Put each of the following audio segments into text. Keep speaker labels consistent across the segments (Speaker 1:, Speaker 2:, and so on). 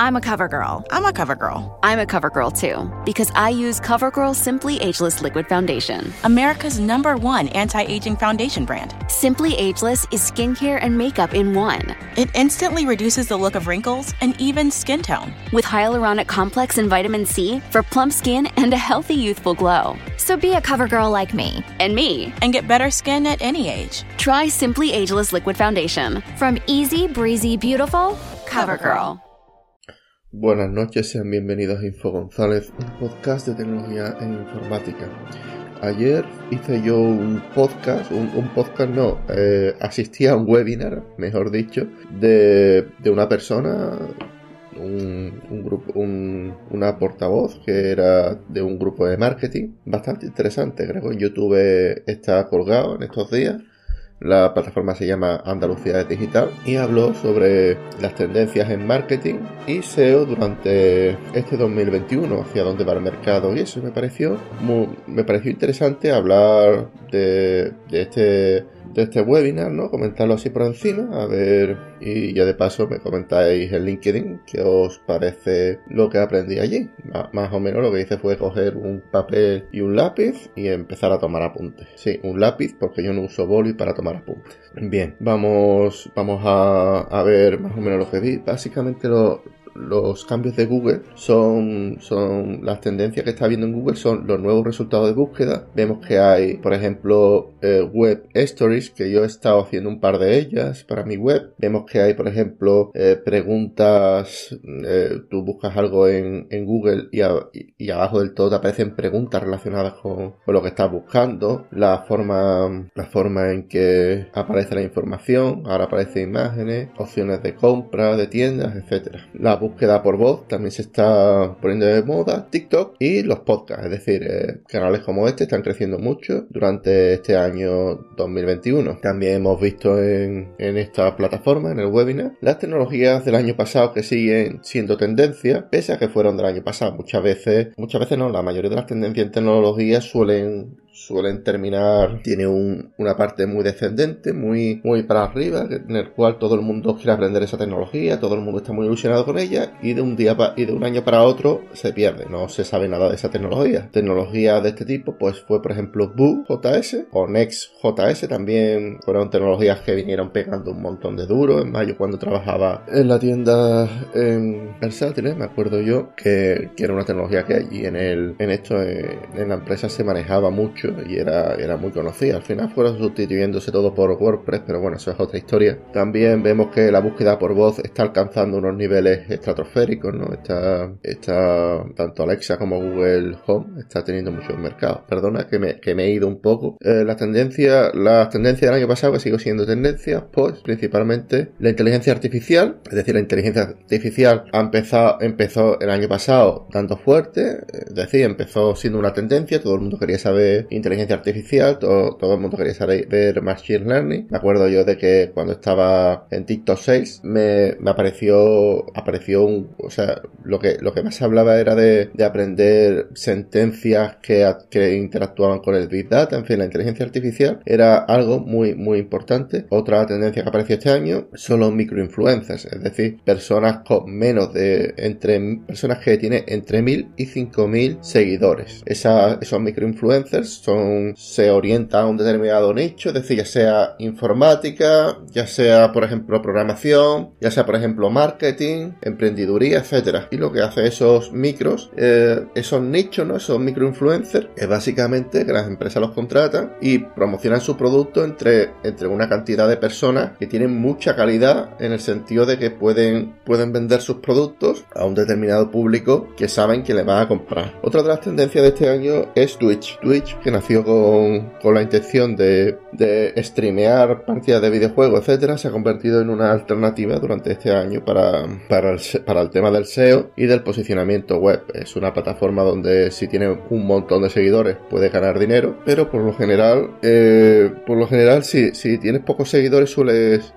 Speaker 1: I'm a cover girl.
Speaker 2: I'm a cover girl.
Speaker 3: I'm a cover girl too, because I use CoverGirl Simply Ageless Liquid Foundation.
Speaker 2: America's number one anti aging foundation brand.
Speaker 3: Simply Ageless is skincare and makeup in one.
Speaker 2: It instantly reduces the look of wrinkles and even skin tone.
Speaker 3: With hyaluronic complex and vitamin C for plump skin and a healthy youthful glow.
Speaker 1: So be a cover girl like me.
Speaker 3: And me.
Speaker 2: And get better skin at any age.
Speaker 3: Try Simply Ageless Liquid Foundation.
Speaker 1: From easy, breezy, beautiful, CoverGirl.
Speaker 4: Buenas noches, sean bienvenidos a Info González, un podcast de tecnología en informática. Ayer hice yo un podcast, un, podcast no, eh, asistí a un webinar, mejor dicho, de, de una persona, un, un grupo, un, una portavoz que era de un grupo de marketing, bastante interesante, creo que en YouTube está colgado en estos días. La plataforma se llama Andalucía Digital y habló sobre las tendencias en marketing y SEO durante este 2021, hacia dónde va el mercado y eso me pareció me pareció interesante hablar de, de este de este webinar, ¿no? Comentarlo así por encima, a ver, y ya de paso me comentáis en LinkedIn qué os parece lo que aprendí allí. Más o menos lo que hice fue coger un papel y un lápiz y empezar a tomar apuntes. Sí, un lápiz porque yo no uso boli para tomar apuntes. Bien, vamos, vamos a, a ver más o menos lo que vi. Básicamente lo, los cambios de Google son, son las tendencias que está viendo en Google son los nuevos resultados de búsqueda. Vemos que hay, por ejemplo, eh, web stories, que yo he estado haciendo un par de ellas para mi web. Vemos que hay, por ejemplo, eh, preguntas, eh, tú buscas algo en, en Google y, abajo del todo te aparecen preguntas relacionadas con, con, lo que estás buscando, la forma, la forma en que aparece la información, ahora aparecen imágenes, opciones de compra, de tiendas, etcétera. Búsqueda por voz también se está poniendo de moda, TikTok y los podcasts, es decir, eh, canales como este están creciendo mucho durante este año 2021. También hemos visto en, en esta plataforma, en el webinar, las tecnologías del año pasado que siguen siendo tendencia, pese a que fueron del año pasado. Muchas veces, muchas veces no, la mayoría de las tendencias en tecnología suelen suelen terminar, tiene un, una parte muy descendente, muy, muy para arriba, en el cual todo el mundo quiere aprender esa tecnología, todo el mundo está muy ilusionado con ella y de un día y de un año para otro se pierde, no se sabe nada de esa tecnología. Tecnología de este tipo, pues fue por ejemplo Boo JS o Next JS, también fueron tecnologías que vinieron pegando un montón de duro. En mayo cuando trabajaba en la tienda en Versátiles, me acuerdo yo que, que, era una tecnología que allí en el, en esto, en la empresa se manejaba mucho y era, era muy conocida. Al final fueron sustituyéndose todo por WordPress, pero bueno, eso es otra historia. También vemos que la búsqueda por voz está alcanzando unos niveles estratosféricos, ¿no? Está, está tanto Alexa como Google Home está teniendo mucho mercado. Perdona que me, que me he ido un poco. Eh, las tendencias, las tendencias del año pasado que sigo siendo tendencias, pues principalmente la inteligencia artificial, es decir, la inteligencia artificial ha empezado, empezó el año pasado dando fuerte, es decir, empezó siendo una tendencia, todo el mundo quería saber inteligencia artificial, todo, todo el mundo quería saber ver Machine Learning. Me acuerdo yo de que cuando estaba en TikTok 6 me, me apareció, apareció un, o sea, lo que, lo que más se hablaba era de, de aprender sentencias que, que interactuaban con el Big Data, en fin, la inteligencia artificial era algo muy, muy importante. Otra tendencia que apareció este año son los microinfluencers, es decir, personas con menos de, entre, personas que tienen entre 1000 y 5000 seguidores. Esa, esos microinfluencers son, se orienta a un determinado nicho, es decir, ya sea informática, ya sea, por ejemplo, programación, ya sea, por ejemplo, marketing, emprendiduría, etcétera. Y lo que hace esos micros, eh, esos nichos, ¿no? Esos microinfluencers, es básicamente que las empresas los contratan y promocionan su producto entre, entre una cantidad de personas que tienen mucha calidad en el sentido de que pueden, pueden vender sus productos a un determinado público que saben que le van a comprar. Otra de las tendencias de este año es Twitch. Twitch, que nació con, con la intención de, de, streamear partidas de videojuegos, etcétera, se ha convertido en una alternativa durante este año para, para, el, para el tema del SEO y del posicionamiento web. Es una plataforma donde si tienes un montón de seguidores puedes ganar dinero, pero por lo general, eh, por lo general, si, si tienes pocos seguidores sueles...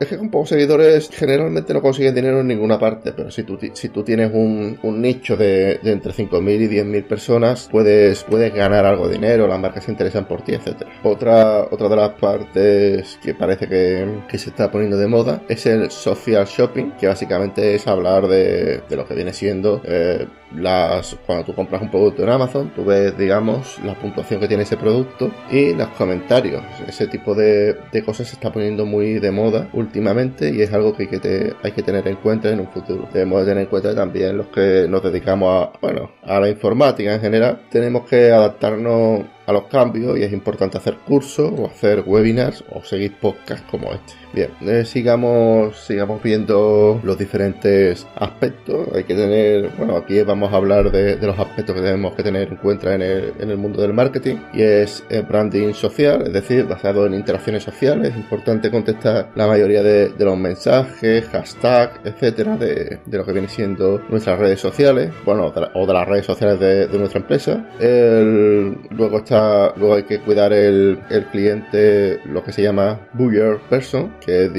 Speaker 4: Es que con pocos seguidores generalmente no consigues dinero en ninguna parte, pero si tú, si tú tienes un, un nicho de, de entre 5.000 y 10.000 personas, puedes, puedes ganar algo de dinero, las marcas se interesan por ti, etc. Otra, otra de las partes que parece que, se está poniendo de moda es el social shopping, que básicamente es hablar de, lo que viene siendo eh, las cuando tú compras un producto en Amazon, tú ves, digamos, la puntuación que tiene ese producto y los comentarios. Ese tipo de, cosas se está poniendo muy de moda últimamente y es algo que hay que, hay que tener en cuenta en un futuro. Debemos tener en cuenta también los que nos dedicamos a, bueno, a la informática en general. Tenemos que adaptarnos a los cambios y es importante hacer cursos o hacer webinars o seguir podcasts como este. Bien, eh, sigamos, sigamos viendo los diferentes aspectos. Hay que tener, bueno, aquí vamos a hablar de, los aspectos que tenemos que tener en cuenta en el, en el mundo del marketing y es el branding social, es decir, basado en interacciones sociales. Es importante contestar la mayoría de, los mensajes, hashtags, etcétera, de, lo que viene siendo nuestras redes sociales, bueno, o de las redes sociales de, nuestra empresa. luego está, luego hay que cuidar el, el cliente, lo que se llama buyer person, que,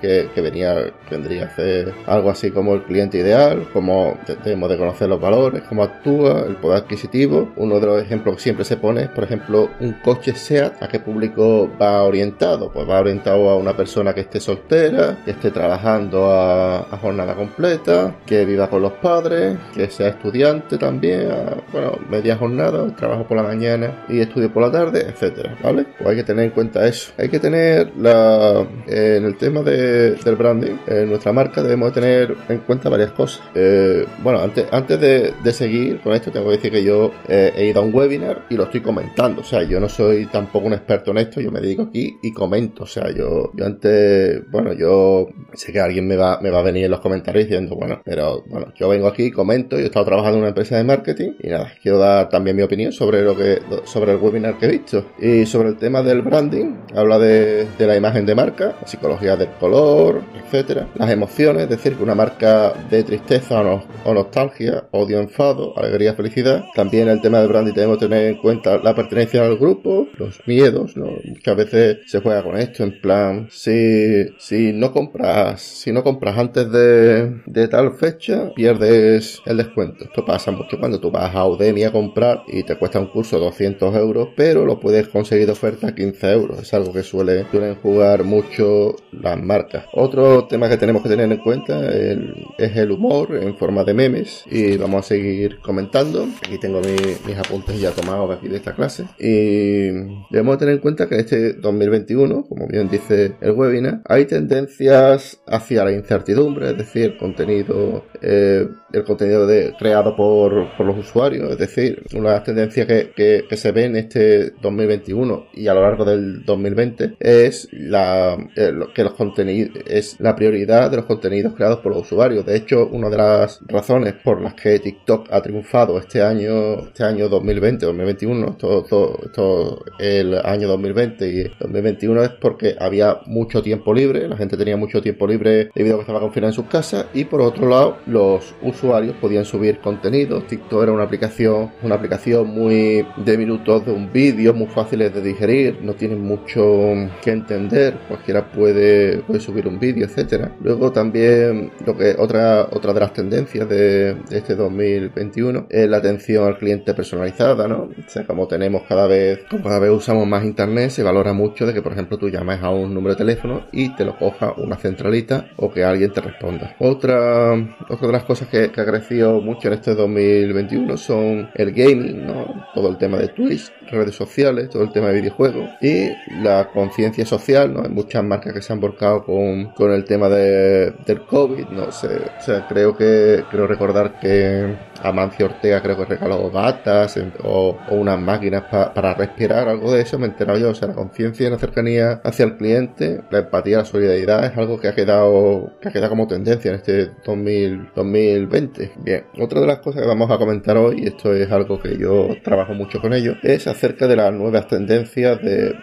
Speaker 4: que, que venía, vendría a hacer algo así como el cliente ideal, como debemos de conocer los valores, cómo actúa, el poder adquisitivo. Uno de los ejemplos que siempre se pone es, por ejemplo, un coche SEAT, ¿a qué público va orientado? Pues va orientado a una persona que esté soltera, que esté trabajando a, jornada completa, que viva con los padres, que sea estudiante también, bueno, media jornada, trabajo por la mañana y estudio por la tarde, etcétera, ¿vale? Pues hay que tener en cuenta eso. Hay que tener la... Eh, en el tema del branding, en nuestra marca debemos tener en cuenta varias cosas. Eh, bueno, antes, antes de, seguir con esto, tengo que decir que yo eh, he ido a un webinar y lo estoy comentando. O sea, yo no soy tampoco un experto en esto, yo me dedico aquí y comento. O sea, yo, yo antes, bueno, yo sé que alguien me va, me va a venir en los comentarios diciendo, bueno, pero bueno, yo vengo aquí, comento, yo he estado trabajando en una empresa de marketing y nada, quiero dar también mi opinión sobre lo que, sobre el webinar que he visto. Y sobre el tema del branding, habla de, de la imagen de marca, psicología del color, etcétera. Las emociones, es decir, que una marca de tristeza o, nostalgia, odio, enfado, alegría, felicidad. También el tema del branding tenemos que tener en cuenta la pertenencia al grupo, los miedos, ¿no? Muchas veces se juega con esto, en plan, si, si no compras, si no compras antes de, de tal fecha, pierdes el descuento. Esto pasa mucho cuando tú vas a Udemy a comprar y te cuesta un curso 200 euros, pero lo puedes conseguir de oferta a 15 euros. Es algo que suele, suelen jugar mucho las marcas. Otro tema que tenemos que tener en cuenta es el humor en forma de memes y vamos a seguir comentando. Aquí tengo mis apuntes ya tomados aquí de esta clase y debemos tener en cuenta que en este 2021, como bien dice el webinar, hay tendencias hacia la incertidumbre, es decir, contenido, eh, el contenido de, creado por, los usuarios, es decir, una tendencia que, que se ve en este 2021 y a lo largo del 2020 es la, que los contenidos es la prioridad de los contenidos creados por los usuarios. De hecho, una de las razones por las que TikTok ha triunfado este año, este año 2020, 2021, todo, el año 2020 y 2021 es porque había mucho tiempo libre, la gente tenía mucho tiempo libre debido a que estaba confinada en sus casas y por otro lado los usuarios podían subir contenidos. TikTok era una aplicación, una aplicación muy de minutos de un vídeo, muy fáciles de digerir, no tienen mucho que entender, cualquiera puede puede, subir un vídeo, etcétera. Luego también lo que otra otra de las tendencias de, este 2021 es la atención al cliente personalizada, ¿no? O sea, como tenemos cada vez, como cada vez usamos más internet, se valora mucho de que, por ejemplo, tú llames a un número de teléfono y te lo coja una centralita o que alguien te responda. Otra, otra de las cosas que, que ha crecido mucho en este 2021 son el gaming, ¿no? Todo el tema de Twitch, redes sociales, todo el tema de videojuegos y la conciencia social, ¿no? Hay muchas marcas que se han volcado con, con el tema de, del COVID, no sé, o sea, creo que, creo recordar que Amancio Ortega creo que regaló batas o, unas máquinas para respirar, algo de eso, me he enterado yo, o sea, la conciencia y la cercanía hacia el cliente, la empatía, la solidaridad es algo que ha quedado, que ha quedado como tendencia en este 2020. Bien, otra de las cosas que vamos a comentar hoy, y esto es algo que yo trabajo mucho con ello, es acerca de las nuevas tendencias de,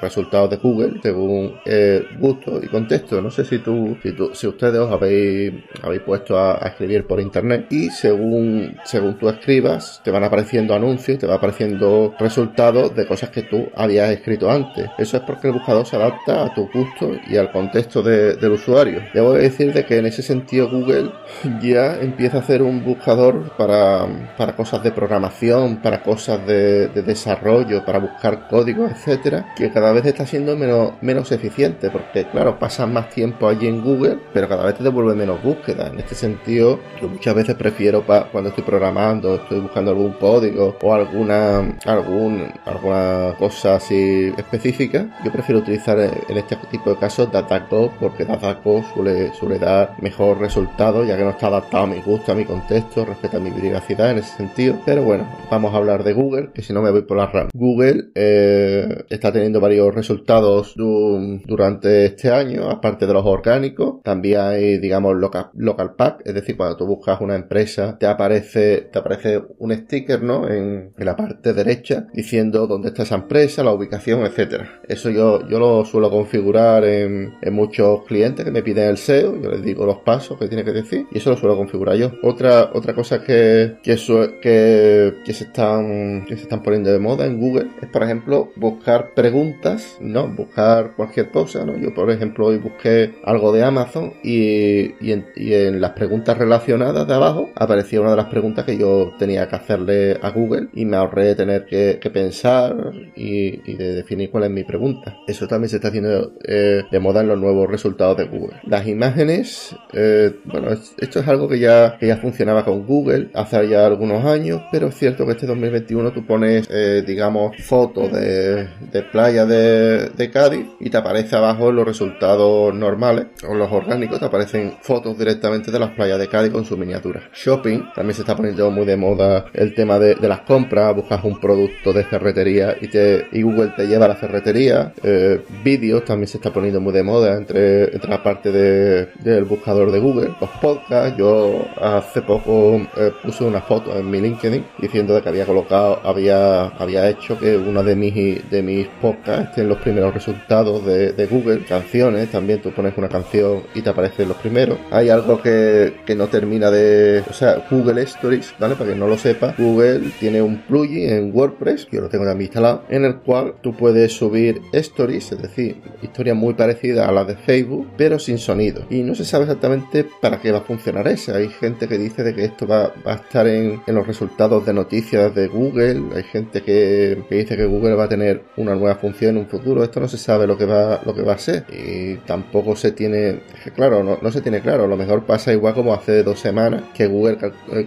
Speaker 4: resultados de Google, según eh, gusto y contexto. No sé si tú, si, tú, si ustedes os habéis, habéis puesto a, escribir por internet y según, según tú escribas, te van apareciendo anuncios, te van apareciendo resultados de cosas que tú habías escrito antes. Eso es porque el buscador se adapta a tu gusto y al contexto del usuario. Debo decir de que en ese sentido Google ya empieza a hacer un buscador para, para cosas de programación, para cosas de, de desarrollo, para buscar códigos, etcétera, que cada vez está siendo menos, menos eficiente, porque claro, pasas más tiempo allí en Google, pero cada vez te devuelve menos búsqueda. En este sentido, yo muchas veces prefiero cuando estoy programando, estoy buscando algún código o alguna, algún, alguna cosa así específica, yo prefiero utilizar en este tipo de casos DataCo porque DataCo suele, suele dar mejor resultado, ya que no está adaptado a mi gusto, a mi contexto, respeta mi privacidad en ese sentido. Pero bueno, vamos a hablar de Google, que si no me voy por la RAM. Google eh, está teniendo varios resultados durante este año, aparte de los orgánicos. También hay, digamos, local, local pack, es decir, cuando tú buscas una empresa, te aparece, te aparece un sticker, ¿no? En, la parte derecha diciendo dónde está esa empresa, la ubicación, etcétera. Eso yo, yo lo suelo configurar en, muchos clientes que me piden el SEO, yo les digo los pasos que tiene que decir y eso lo suelo configurar yo. Otra, otra cosa que, que, que, que se están, que se están poniendo de moda en Google es, por ejemplo, buscar preguntas, ¿no? Buscar cualquier cosa, ¿no? Yo, por ejemplo, hoy busqué algo de Amazon y, en, las preguntas relacionadas de abajo aparecía una de las preguntas que yo tenía que hacerle a Google y me ahorré tener que, pensar y, de definir cuál es mi pregunta. Eso también se está haciendo eh, de moda en los nuevos resultados de Google. Las imágenes, eh, bueno, esto es algo que ya, que ya funcionaba con Google hace ya algunos años, pero es cierto que este 2021 tú pones, eh, digamos, fotos de, de playa de, de Cádiz y te aparece abajo los resultados normales o los orgánicos, te aparecen fotos directamente de las playas de Cádiz con su miniatura. Shopping, también se está poniendo muy de moda el tema de, las compras, buscas un producto de ferretería y, te, y Google te lleva a la ferretería. Eh, vídeos también se está poniendo muy de moda entre, entre la parte de, del buscador de Google. Los podcasts, yo hace poco eh, puse una foto en mi LinkedIn diciendo de que había colocado, había, había hecho que una de mis, de mis podcasts en los primeros resultados de, de Google. Canciones, también tú pones una canción y te aparecen los primeros. Hay algo que, que no termina de... O sea, Google Stories, ¿vale? Para que no lo sepa, Google tiene un plugin en WordPress, yo lo tengo también instalado, en el cual tú puedes subir stories, es decir, historias muy parecidas a las de Facebook, pero sin sonido. Y no se sabe exactamente para qué va a funcionar esa. Hay gente que dice de que esto va, va a estar en, en, los resultados de noticias de Google, hay gente que, que dice que Google va a tener una nueva función en un futuro. Esto no se sabe lo que va, lo que va a ser. Y tampoco se tiene, claro, no, se tiene claro. A lo mejor pasa igual como hace dos semanas que Google,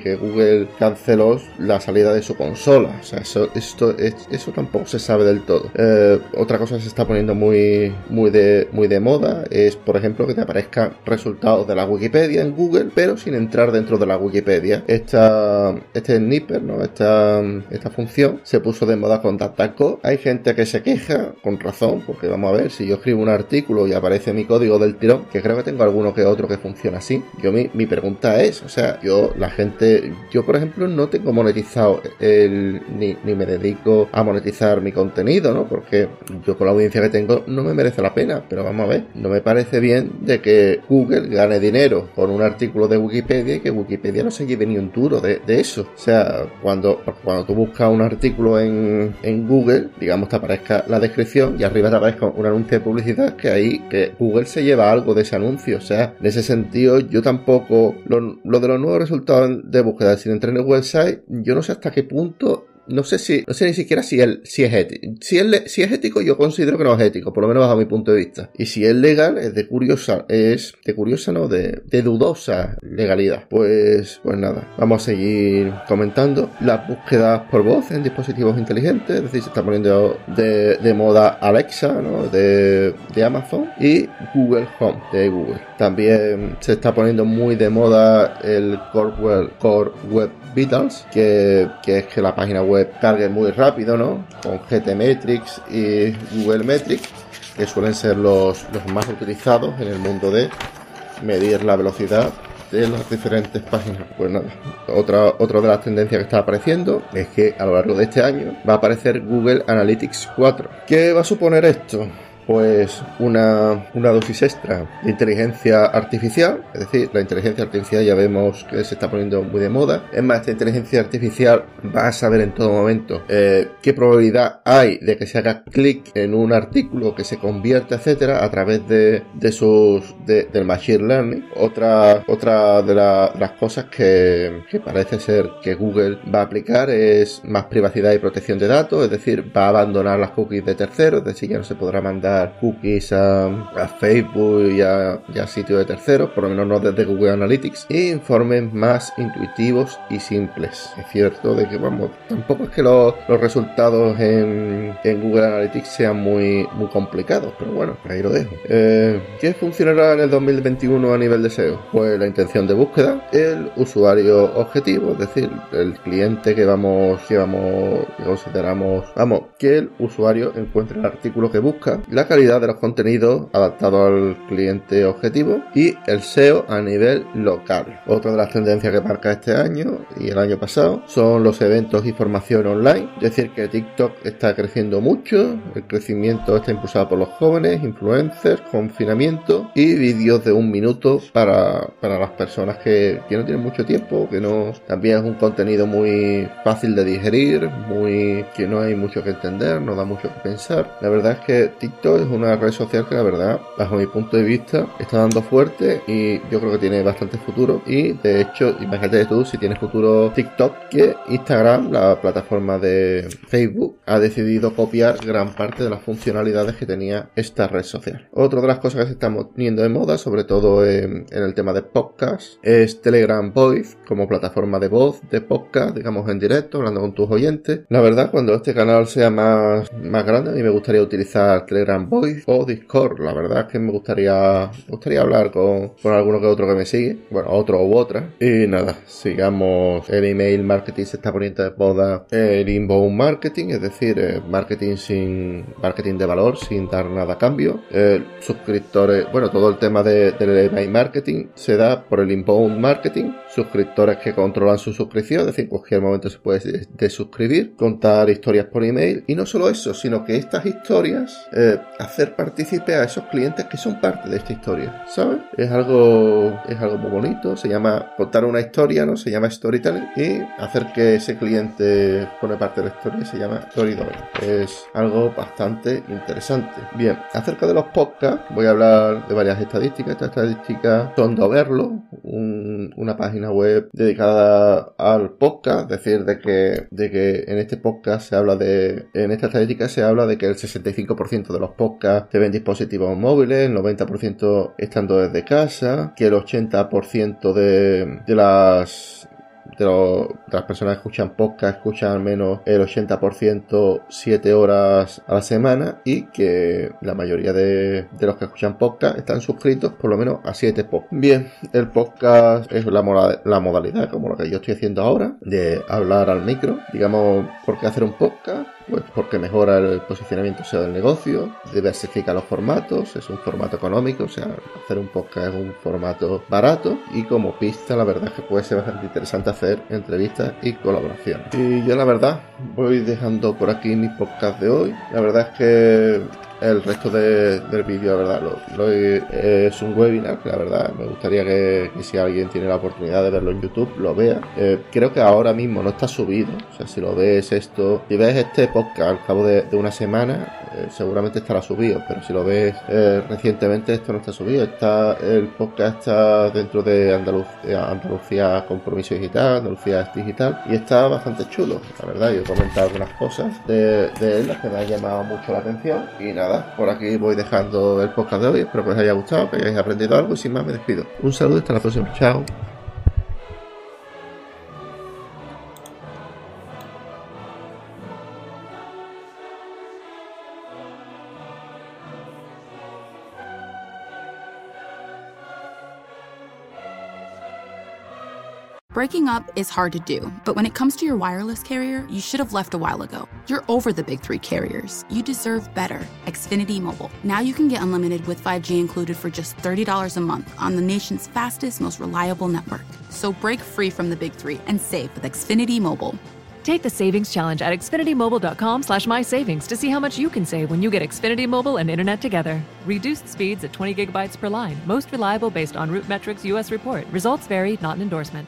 Speaker 4: que Google canceló la salida de su consola. O sea, eso, esto, eso tampoco se sabe del todo. Eh, otra cosa que se está poniendo muy, muy, de, muy de moda es, por ejemplo, que te aparezcan resultados de la Wikipedia en Google, pero sin entrar dentro de la Wikipedia. Esta, este sniper, ¿no? Esta, esta función se puso de moda con DataCo. Hay gente que se queja, con razón, porque vamos a ver, si yo escribo un artículo y aparece mi código del tirón, que creo que tengo alguno que otro que funciona así, yo mi, mi pregunta es, o sea, yo, la gente, yo por ejemplo no tengo monetizado el, ni, ni me dedico a monetizar mi contenido, ¿no? Porque yo con la audiencia que tengo no me merece la pena, pero vamos a ver, no me parece bien de que Google gane dinero con un artículo de Wikipedia y que Wikipedia no se lleve ni un duro de, de eso. O sea, cuando, cuando tú buscas un artículo en, en Google, digamos, te aparezca la descripción y arriba te aparezca un anuncio de publicidad que ahí, que Google se lleva algo de ese anuncio. O sea, en ese sentido, yo tampoco, lo, lo de los nuevos resultados de búsqueda sin entrar en el website, yo no sé hasta qué punto no sé si, no sé ni siquiera si, él, si es ético. Si, él, si es ético, yo considero que no es ético, por lo menos bajo mi punto de vista. Y si es legal, es de curiosa, es de curiosa, no, de, de dudosa legalidad. Pues, pues nada, vamos a seguir comentando las búsquedas por voz en dispositivos inteligentes, es decir, se está poniendo de, de moda Alexa, ¿no? De, de Amazon y Google Home de Google. También se está poniendo muy de moda el Core Web, Core Web Vitals, que, que es que la página web cargue muy rápido, ¿no? Con GTmetrix y Google Metrics, que suelen ser los, los más utilizados en el mundo de medir la velocidad de las diferentes páginas. Pues otra, otra de las tendencias que está apareciendo es que a lo largo de este año va a aparecer Google Analytics 4. ¿Qué va a suponer esto? Pues una, una dosis extra de inteligencia artificial, es decir, la inteligencia artificial ya vemos que se está poniendo muy de moda. Es más, esta inteligencia artificial va a saber en todo momento eh, qué probabilidad hay de que se haga clic en un artículo que se convierta, etcétera, a través de, de sus de, del machine learning. Otra, otra de, las cosas que, que parece ser que Google va a aplicar es más privacidad y protección de datos, es decir, va a abandonar las cookies de terceros, es decir, ya no se podrá mandar cookies a, Facebook y a, sitios de terceros, por lo menos no desde Google Analytics, e informes más intuitivos y simples. Es cierto de que, vamos, tampoco es que los, resultados en, en, Google Analytics sean muy, muy complicados, pero bueno, ahí lo dejo. Eh, ¿Qué funcionará en el 2021 a nivel de SEO? Pues la intención de búsqueda, el usuario objetivo, es decir, el cliente que vamos, que vamos, que consideramos, vamos, que el usuario encuentre el artículo que busca, la calidad de los contenidos adaptados al cliente objetivo y el SEO a nivel local. Otra de las tendencias que marca este año y el año pasado son los eventos y formación online, es decir, que TikTok está creciendo mucho, el crecimiento está impulsado por los jóvenes, influencers, confinamiento y vídeos de un minuto para, para las personas que, que no tienen mucho tiempo, que no también es un contenido muy fácil de digerir, muy que no hay mucho que entender, no da mucho que pensar. La verdad es que TikTok es una red social que la verdad, bajo mi punto de vista, está dando fuerte y yo creo que tiene bastante futuro. Y de hecho, imagínate tú si tienes futuro TikTok, que Instagram, la plataforma de Facebook, ha decidido copiar gran parte de las funcionalidades que tenía esta red social. Otra de las cosas que se están poniendo de moda, sobre todo en, el tema de podcast, es Telegram Voice como plataforma de voz, de podcast, digamos en directo, hablando con tus oyentes. La verdad, cuando este canal sea más, más grande, a mí me gustaría utilizar Telegram Voice o Discord. La verdad es que me gustaría, me gustaría hablar con, con alguno que otro que me sigue, bueno, otro u otra. Y nada, sigamos. El email marketing se está poniendo de moda el inbound marketing, es decir, eh, marketing sin marketing de valor, sin dar nada a cambio. suscriptores, bueno, todo el tema de, del email marketing se da por el inbound marketing. Suscriptores que controlan su suscripción, es decir, en cualquier momento se puede desuscribir, contar historias por email. Y no solo eso, sino que estas historias, eh, hacer partícipe a esos clientes que son parte de esta historia, ¿sabes? Es algo, es algo muy bonito, se llama contar una historia, ¿no? Se llama storytelling y hacer que ese cliente pone parte de la historia se llama storytelling. Es algo bastante interesante. Bien, acerca de los podcasts, voy a hablar de varias estadísticas. Estas estadísticas son de Overlo, una página web dedicada al podcast, es decir, de que, de que en este podcast se habla de, en esta estadística se habla de que el 65% de los podcasts se ven dispositivos móviles, el 90% estando desde casa, que el 80% de, de las de, las personas que escuchan podcast escuchan al menos el 80% 7 horas a la semana y que la mayoría de, los que escuchan podcast están suscritos por lo menos a 7 podcasts. Bien, el podcast es la, la modalidad como lo que yo estoy haciendo ahora de hablar al micro. Digamos, ¿por qué hacer un podcast? Pues porque mejora el posicionamiento SEO del negocio, diversifica los formatos, es un formato económico, o sea, hacer un podcast es un formato barato y como pista la verdad es que puede ser bastante interesante hacer entrevistas y colaboraciones. Y yo la verdad voy dejando por aquí mi podcast de hoy. La verdad es que el resto del vídeo, la verdad, lo, es un webinar, la verdad, me gustaría que, si alguien tiene la oportunidad de verlo en YouTube, lo vea. Eh, creo que ahora mismo no está subido, o sea, si lo ves esto, si ves este podcast al cabo de, una semana, eh, seguramente estará subido, pero si lo ves eh, recientemente, esto no está subido. Está El podcast está dentro de Andalucía, Compromiso Digital, Andalucía Digital, y está bastante chulo, la verdad. Yo he comentado algunas cosas de, de él, las que me han llamado mucho la atención, y nada por aquí voy dejando el podcast de hoy. Espero que os haya gustado, que hayáis aprendido algo y sin más me despido. Un saludo y hasta la próxima. Chao.
Speaker 5: Breaking up is hard to do, but when it comes to your wireless carrier, you should have left a while ago. You're over the big three carriers. You deserve better. Xfinity Mobile. Now you can get unlimited with 5G included for just $30 a month on the nation's fastest, most reliable network. So break free from the big three and save with Xfinity Mobile.
Speaker 6: Take the savings challenge at xfinitymobile.com slash my savings to see how much you can save when you get Xfinity Mobile and Internet together. Reduced speeds at 20 gigabytes per line. Most reliable based on Root Metrics US report. Results vary, not an endorsement.